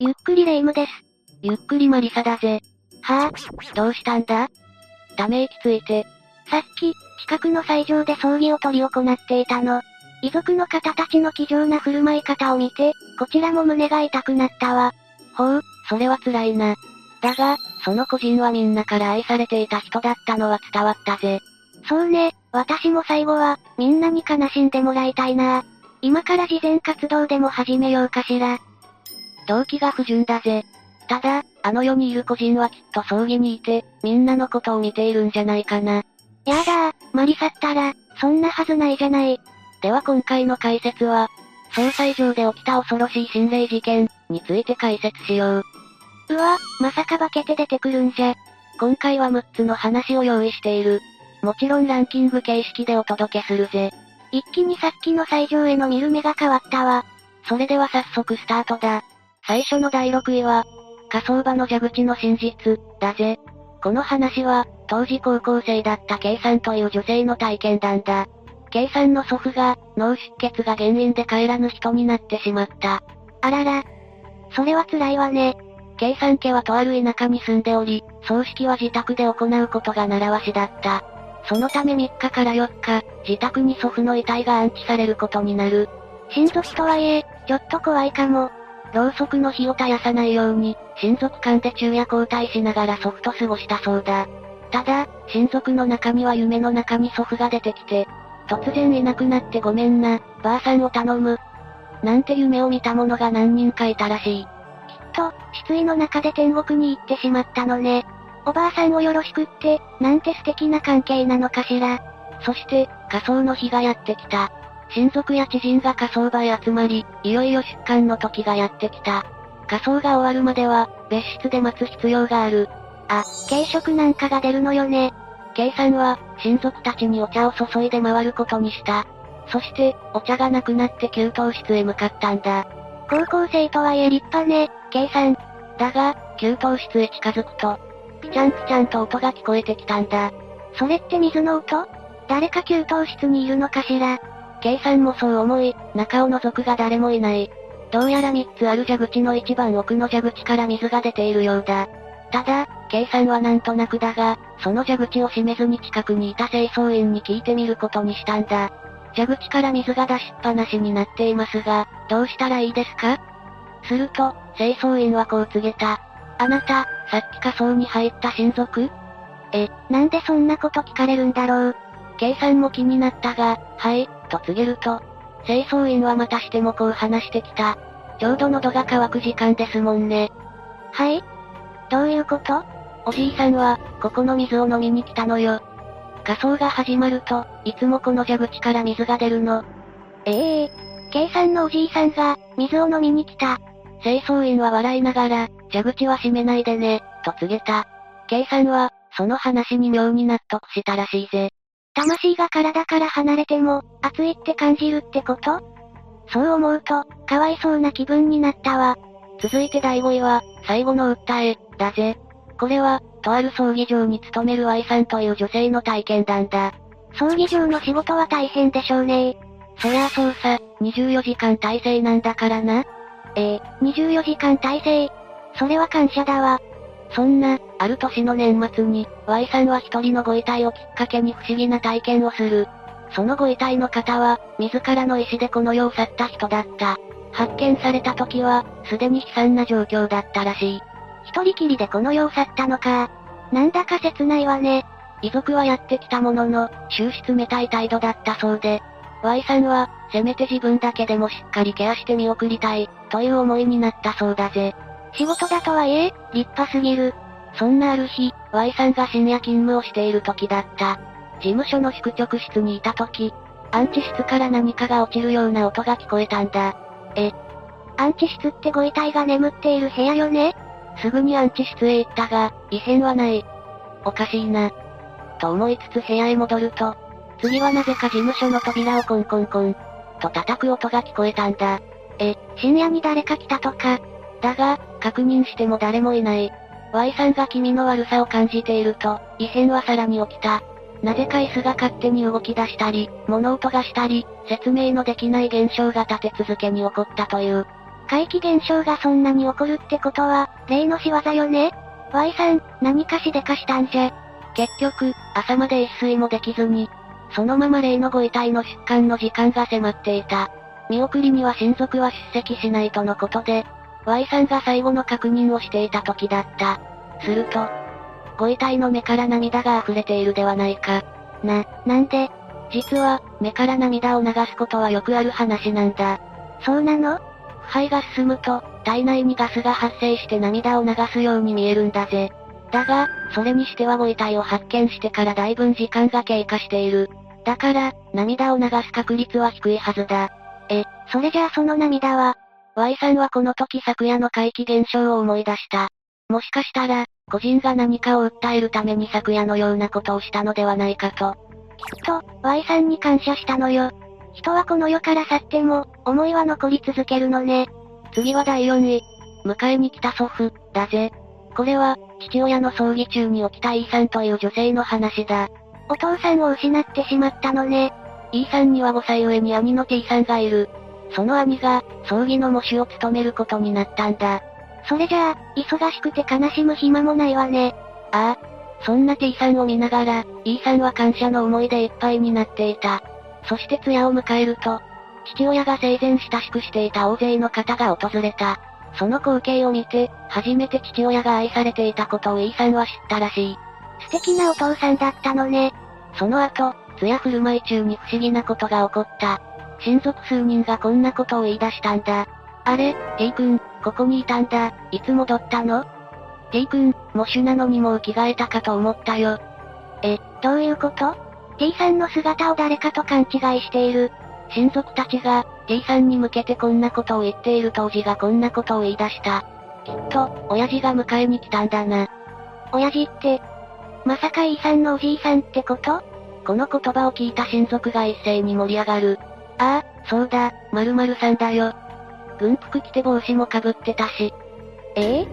ゆっくりレ夢ムです。ゆっくりマリサだぜ。はぁ、どうしたんだ？ため息ついて。さっき、近くの斎場で葬儀を執り行っていたの。遺族の方たちの気丈な振る舞い方を見て、こちらも胸が痛くなったわ。ほう、それは辛いな。だが、その個人はみんなから愛されていた人だったのは伝わったぜ。そうね、私も最後は、みんなに悲しんでもらいたいな。今から慈善活動でも始めようかしら。動機が不純だぜ。ただ、あの世にいる個人はきっと葬儀にいて、みんなのことを見ているんじゃないかな。やだー、マリサったら、そんなはずないじゃない。では今回の解説は、総裁上で起きた恐ろしい心霊事件について解説しよう。うわ、まさか化けて出てくるんじゃ。今回は6つの話を用意している。もちろんランキング形式でお届けするぜ。一気にさっきの最上への見る目が変わったわ。それでは早速スタートだ。最初の第6位は、火葬場の蛇口の真実、だぜ。この話は、当時高校生だった K さんという女性の体験談だ。K さんの祖父が、脳出血が原因で帰らぬ人になってしまった。あらら。それは辛いわね。K さん家はとある田舎に住んでおり、葬式は自宅で行うことが習わしだった。そのため3日から4日、自宅に祖父の遺体が安置されることになる。親族とはいえ、ちょっと怖いかも。ろうそくの火を絶やさないように、親族間で昼夜交代しながら祖父と過ごしたそうだ。ただ、親族の中には夢の中に祖父が出てきて、突然いなくなってごめんな、ばあさんを頼む。なんて夢を見た者が何人かいたらしい。きっと、失意の中で天国に行ってしまったのね。おばあさんをよろしくって、なんて素敵な関係なのかしら。そして、火葬の日がやってきた。親族や知人が火葬場へ集まり、いよいよ出棺の時がやってきた。火葬が終わるまでは、別室で待つ必要がある。あ、軽食なんかが出るのよね。K さんは、親族たちにお茶を注いで回ることにした。そして、お茶がなくなって給湯室へ向かったんだ。高校生とはいえ立派ね、K さん。だが、給湯室へ近づくと、ピチャンピチャンと音が聞こえてきたんだ。それって水の音？誰か給湯室にいるのかしら？K さんもそう思い、中を覗くが誰もいない。どうやら3つある蛇口の一番奥の蛇口から水が出ているようだ。ただ、K さんはなんとなくだが、その蛇口を閉めずに近くにいた清掃員に聞いてみることにしたんだ。蛇口から水が出しっぱなしになっていますが、どうしたらいいですか？すると、清掃員はこう告げた。あなた、さっき火葬に入った親族？え、なんでそんなこと聞かれるんだろう ?K さんも気になったが、はい、と告げると、清掃員はまたしてもこう話してきた。ちょうど喉が渇く時間ですもんね。はいどういうこと？おじいさんは、ここの水を飲みに来たのよ。火葬が始まると、いつもこの蛇口から水が出るの。ええー、K さんのおじいさんが、水を飲みに来た。清掃員は笑いながら、蛇口は閉めないでね、と告げた。K さんは、その話に妙に納得したらしいぜ。魂が体から離れても、熱いって感じるってこと？そう思うと、かわいそうな気分になったわ。続いて第5位は、最後の訴え、だぜ。これは、とある葬儀場に勤める Y さんという女性の体験談だ。葬儀場の仕事は大変でしょうねそりゃあそうさ、24時間体制なんだからな。ええー、24時間体制。それは感謝だわ。そんな、ある年の年末に、Y さんは一人のご遺体をきっかけに不思議な体験をする。そのご遺体の方は、自らの意思でこの世を去った人だった。発見された時は、すでに悲惨な状況だったらしい。一人きりでこの世を去ったのか。なんだか切ないわね。遺族はやってきたものの、終始冷たい態度だったそうで、Y さんは、せめて自分だけでもしっかりケアして見送りたい、という思いになったそうだぜ。仕事だとはいえ、立派すぎる。そんなある日、Y さんが深夜勤務をしている時だった。事務所の宿直室にいた時、安置室から何かが落ちるような音が聞こえたんだ。え、安置室ってご遺体が眠っている部屋よね？すぐに安置室へ行ったが、異変はない。おかしいな。と思いつつ部屋へ戻ると、次はなぜか事務所の扉をコンコンコン、と叩く音が聞こえたんだ。え、深夜に誰か来たとか。だが、確認しても誰もいない。Y さんが気味の悪さを感じていると、異変はさらに起きた。なぜか椅子が勝手に動き出したり、物音がしたり、説明のできない現象が立て続けに起こったという。怪奇現象がそんなに起こるってことは、霊の仕業よね ?Y さん、何かしでかしたんじゃ？結局、朝まで一睡もできずに、そのまま霊のご遺体の出棺の時間が迫っていた。見送りには親族は出席しないとのことで、Y さんが最後の確認をしていた時だった。すると、ご遺体の目から涙が溢れているではないか。な、なんで？実は、目から涙を流すことはよくある話なんだ。そうなの？腐敗が進むと、体内にガスが発生して涙を流すように見えるんだぜ。だが、それにしてはご遺体を発見してからだいぶ時間が経過している。だから、涙を流す確率は低いはずだ。え、それじゃあその涙は ?Y さんはこの時昨夜の怪奇現象を思い出した。もしかしたら、個人が何かを訴えるために昨夜のようなことをしたのではないかと。きっと、Y さんに感謝したのよ。人はこの世から去っても、思いは残り続けるのね。次は第4位。迎えに来た祖父、だぜ。これは、父親の葬儀中に起きた E さんという女性の話だ。お父さんを失ってしまったのね。E さんには5歳上に兄の T さんがいる。その兄が、葬儀の模試を務めることになったんだ。それじゃあ、忙しくて悲しむ暇もないわね。ああ。そんな T さんを見ながら、E さんは感謝の思いでいっぱいになっていた。そして通夜を迎えると、父親が生前親しくしていた大勢の方が訪れた。その光景を見て、初めて父親が愛されていたことを E さんは知ったらしい。素敵なお父さんだったのね。その後、通夜振る舞い中に不思議なことが起こった。親族数人がこんなことを言い出したんだ。あれ、T 君、ここにいたんだ、いつ戻ったの ?T 君、喪主なのにもう着替えたかと思ったよ。え、どういうこと ?T さんの姿を誰かと勘違いしている。親族たちが、T さんに向けてこんなことを言っている当時がこんなことを言い出した。きっと、親父が迎えに来たんだな。親父って、まさか E さんのおじいさんってこと？この言葉を聞いた親族が一斉に盛り上がる。ああ、そうだ、〇〇さんだよ。軍服着て帽子もかぶってたし。え？え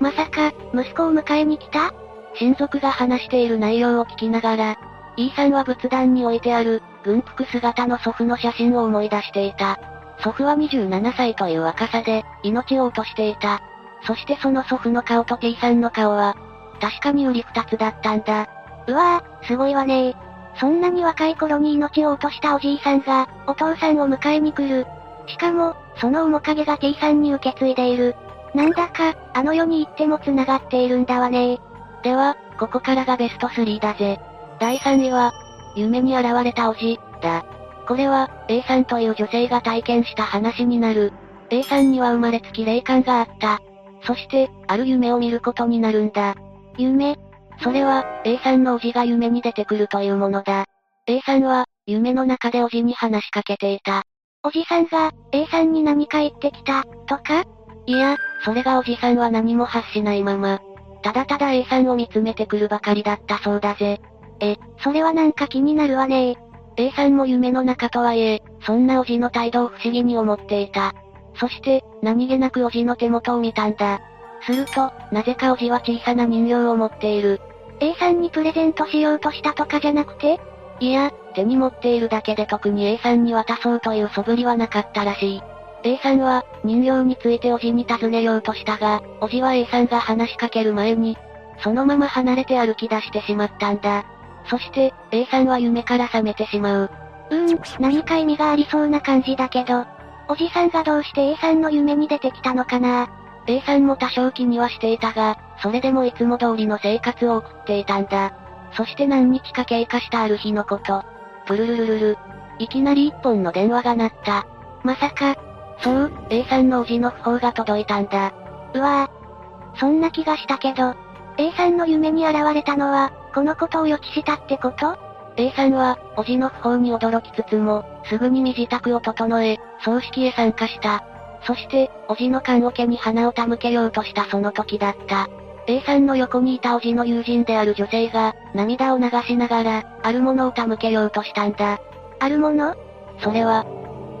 まさか、息子を迎えに来た？親族が話している内容を聞きながら、E さんは仏壇に置いてある、軍服姿の祖父の写真を思い出していた。祖父は27歳という若さで、命を落としていた。そしてその祖父の顔と T さんの顔は、確かに売り二つだったんだ。うわぁ、すごいわねそんなに若い頃に命を落としたおじいさんが、お父さんを迎えに来る。しかも、その面影が T さんに受け継いでいる。なんだか、あの世に行っても繋がっているんだわねでは、ここからがベスト3だぜ。第3位は、夢に現れたおじ、だ。これは、A さんという女性が体験した話になる。A さんには生まれつき霊感があった。そして、ある夢を見ることになるんだ。夢それは、A さんのおじが夢に出てくるというものだ。A さんは、夢の中でおじに話しかけていた。おじさんが、A さんに何か言ってきた、とか？いや、それがおじさんは何も発しないまま、ただただ A さんを見つめてくるばかりだったそうだぜ。え、それはなんか気になるわね A さんも夢の中とはいえ、そんなおじの態度を不思議に思っていた。そして、何気なくおじの手元を見たんだ。すると、なぜかおじは小さな人形を持っている。A さんにプレゼントしようとしたとかじゃなくて？いや、手に持っているだけで特に A さんに渡そうという素振りはなかったらしい。A さんは、人形についておじに尋ねようとしたが、おじは A さんが話しかける前に、そのまま離れて歩き出してしまったんだ。そして、A さんは夢から覚めてしまう。うーん、何か意味がありそうな感じだけど、おじさんがどうして A さんの夢に出てきたのかな？A さんも多少気にはしていたが、それでもいつも通りの生活を送っていたんだ。そして何日か経過したある日のこと。プルルルルル。いきなり一本の電話が鳴った。まさか。そう、A さんのおじの訃報が届いたんだ。うわぁ。そんな気がしたけど、A さんの夢に現れたのは、このことを予知したってこと ?A さんは、おじの訃報に驚きつつも、すぐに身支度を整え、葬式へ参加した。そして、おじの棺桶に花を手向けようとしたその時だった。A さんの横にいたおじの友人である女性が、涙を流しながら、あるものを手向けようとしたんだ。あるもの？それは、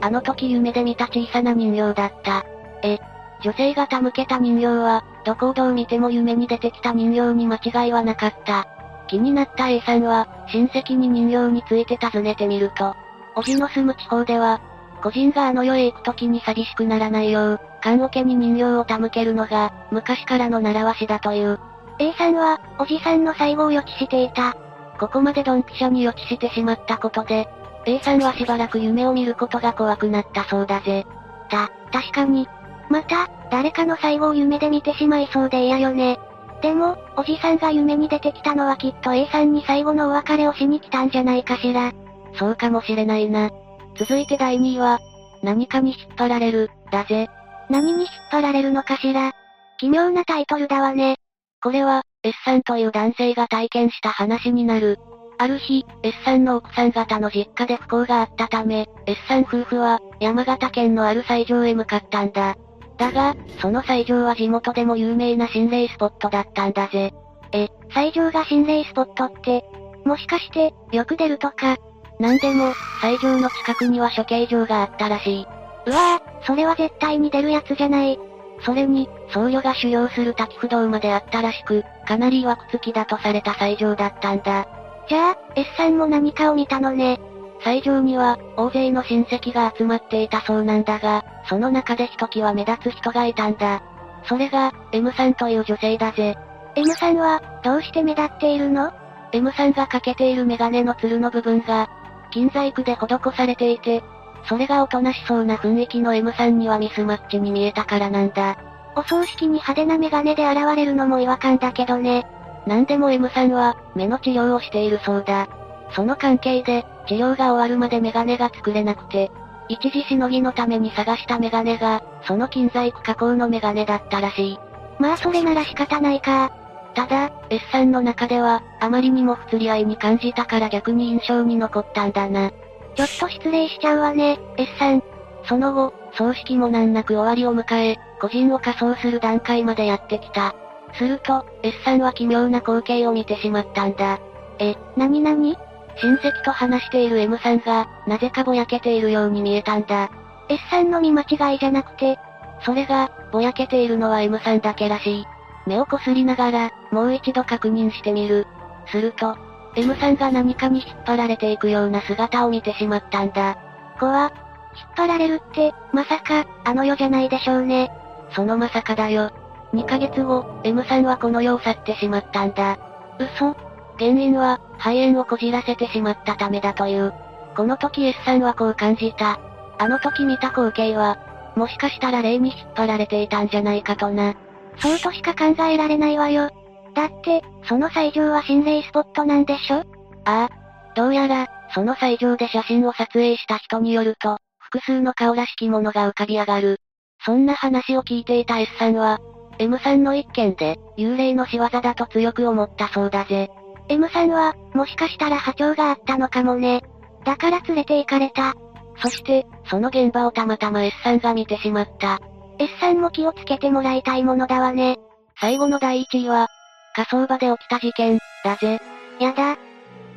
あの時夢で見た小さな人形だった。え、女性が手向けた人形は、どこをどう見ても夢に出てきた人形に間違いはなかった。気になった A さんは、親戚に人形について尋ねてみると、おじの住む地方では、個人があの世へ行く時に寂しくならないよう、棺桶に人形を手向けるのが、昔からの習わしだという。A さんは、おじさんの最後を予知していた。ここまでドンピシャに予知してしまったことで、A さんはしばらく夢を見ることが怖くなったそうだぜ。た、確かに。また、誰かの最後を夢で見てしまいそうで嫌よね。でも、おじさんが夢に出てきたのはきっと A さんに最後のお別れをしに来たんじゃないかしら。そうかもしれないな。続いて第2位は、何かに引っ張られる、だぜ。何に引っ張られるのかしら。奇妙なタイトルだわね。これは、S さんという男性が体験した話になる。ある日、S さんの奥さん方の実家で不幸があったため、S さん夫婦は、山形県のある斎場へ向かったんだ。だが、その斎場は地元でも有名な心霊スポットだったんだぜ。え、斎場が心霊スポットって、もしかして、よく出るとか。なんでも、斎場の近くには処刑場があったらしい。うわぁ、それは絶対に出るやつじゃない。それに、僧侶が修行する滝不動まであったらしく、かなり曰く付きだとされた斎場だったんだ。じゃあ、S さんも何かを見たのね。斎場には、大勢の親戚が集まっていたそうなんだが、その中でひときわ目立つ人がいたんだ。それが、M さんという女性だぜ。M さんは、どうして目立っているの ?M さんがかけているメガネのつるの部分が、金細工で施されていて、それがおとなしそうな雰囲気の M さんにはミスマッチに見えたからなんだ。お葬式に派手なメガネで現れるのも違和感だけどね。なんでも M さんは、目の治療をしているそうだ。その関係で、治療が終わるまでメガネが作れなくて、一時しのぎのために探したメガネが、その金細工加工のメガネだったらしい。まあそれなら仕方ないか。ただ、S さんの中では、あまりにも不釣り合いに感じたから逆に印象に残ったんだな。ちょっと失礼しちゃうわね、S さん。その後、葬式も難なく終わりを迎え、個人を仮装する段階までやってきた。すると、S さんは奇妙な光景を見てしまったんだ。え、なになに親戚と話している M さんが、なぜかぼやけているように見えたんだ。S さんの見間違いじゃなくて、それが、ぼやけているのは M さんだけらしい。目をこすりながら、もう一度確認してみる。すると、M さんが何かに引っ張られていくような姿を見てしまったんだ。怖っ。引っ張られるって、まさか、あの世じゃないでしょうね。そのまさかだよ。2ヶ月後、M さんはこの世を去ってしまったんだ。嘘原因は、肺炎をこじらせてしまったためだという。この時 S さんはこう感じた。あの時見た光景は、もしかしたら霊に引っ張られていたんじゃないかとな。そうとしか考えられないわよ。だって、その最上は心霊スポットなんでしょ？ああ。どうやら、その最上で写真を撮影した人によると、複数の顔らしきものが浮かび上がる。そんな話を聞いていた S さんは、M さんの一件で、幽霊の仕業だと強く思ったそうだぜ。M さんは、もしかしたら波長があったのかもね。だから連れて行かれた。そして、その現場をたまたま S さんが見てしまった。S さんも気をつけてもらいたいものだわね。最後の第1位は、火葬場で起きた事件、だぜ。やだ。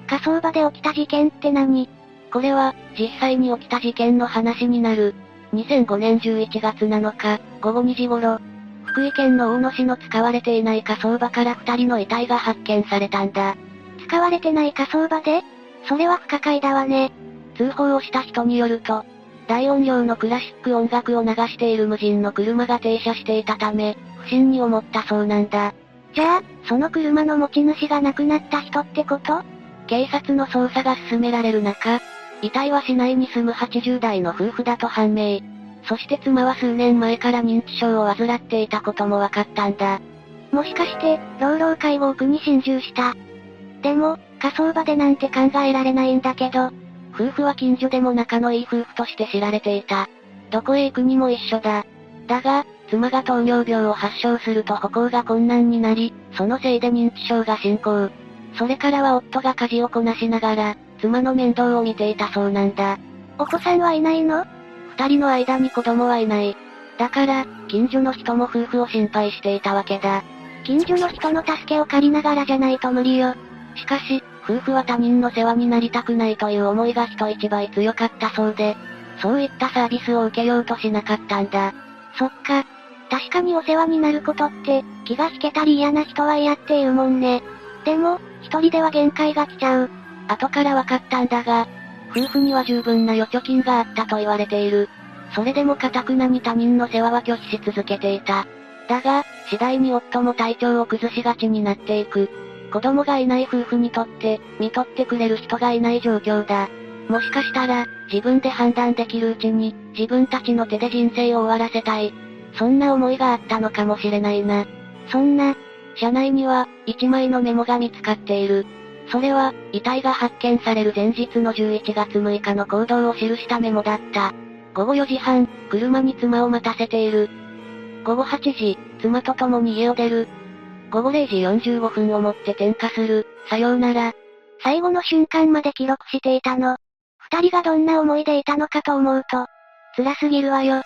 火葬場で起きた事件って何？これは、実際に起きた事件の話になる。2005年11月7日、午後2時頃、福井県の大野市の使われていない火葬場から二人の遺体が発見されたんだ。使われてない火葬場で？それは不可解だわね。通報をした人によると、大音量のクラシック音楽を流している無人の車が停車していたため、不審に思ったそうなんだ。じゃあ、その車の持ち主が亡くなった人ってこと？警察の捜査が進められる中、遺体は市内に住む80代の夫婦だと判明。そして妻は数年前から認知症を患っていたことも分かったんだ。もしかして、老老介護区に侵入した。でも、火葬場でなんて考えられないんだけど。夫婦は近所でも仲のいい夫婦として知られていた。どこへ行くにも一緒だ。だが、妻が糖尿病を発症すると歩行が困難になり、そのせいで認知症が進行。それからは夫が家事をこなしながら、妻の面倒を見ていたそうなんだ。お子さんはいないの？二人の間に子供はいない。だから、近所の人も夫婦を心配していたわけだ。近所の人の助けを借りながらじゃないと無理よ。しかし、夫婦は他人の世話になりたくないという思いが人一倍強かったそうで、そういったサービスを受けようとしなかったんだ。そっか。確かにお世話になることって、気が引けたり嫌な人は嫌って言うもんね。でも、一人では限界が来ちゃう。後から分かったんだが、夫婦には十分な預貯金があったと言われている。それでも堅くなに他人の世話は拒否し続けていた。だが、次第に夫も体調を崩しがちになっていく。子供がいない夫婦にとって、見とってくれる人がいない状況だ。もしかしたら、自分で判断できるうちに、自分たちの手で人生を終わらせたい。そんな思いがあったのかもしれないな。そんな、車内には、一枚のメモが見つかっている。それは、遺体が発見される前日の11月6日の行動を記したメモだった。午後4時半、車に妻を待たせている。午後8時、妻と共に家を出る。午後0時45分をもって点火する。さようなら。最後の瞬間まで記録していたの。二人がどんな思いでいたのかと思うと、辛すぎるわよ。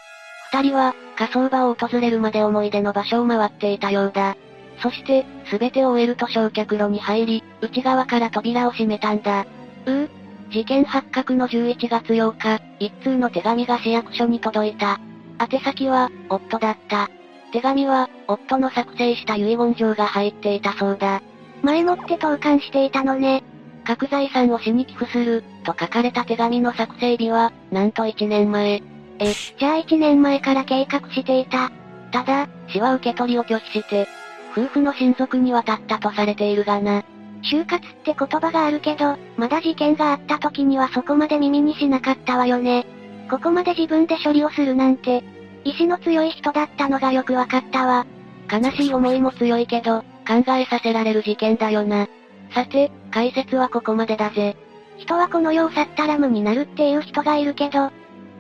二人は、火葬場を訪れるまで思い出の場所を回っていたようだ。そして、すべてを終えると焼却炉に入り、内側から扉を閉めたんだ。うう事件発覚の11月8日、一通の手紙が市役所に届いた。宛先は、夫だった。手紙は、夫の作成した遺言状が入っていたそうだ。前もって投函していたのね。核財産を死に寄付する、と書かれた手紙の作成日は、なんと1年前。え、じゃあ1年前から計画していた。ただ、死は受け取りを拒否して、夫婦の親族に渡ったとされているがな。就活って言葉があるけど、まだ事件があった時にはそこまで耳にしなかったわよね。ここまで自分で処理をするなんて、意志の強い人だったのがよくわかったわ。悲しい思いも強いけど、考えさせられる事件だよな。さて、解説はここまでだぜ。人はこの世を去ったら無になるっていう人がいるけど、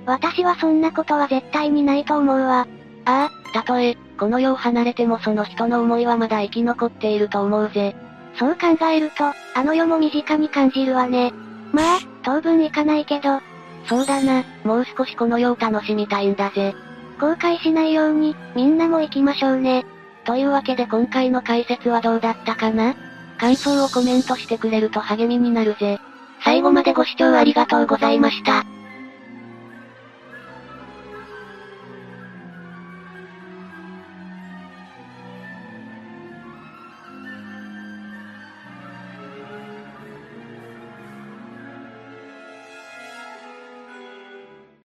私はそんなことは絶対にないと思うわ。ああ、たとえ、この世を離れてもその人の思いはまだ生き残っていると思うぜ。そう考えると、あの世も身近に感じるわね。まあ、当分行かないけど。そうだな、もう少しこの世を楽しみたいんだぜ。後悔しないように、みんなも行きましょうね。というわけで今回の解説はどうだったかな？感想をコメントしてくれると励みになるぜ。最後までご視聴ありがとうございました。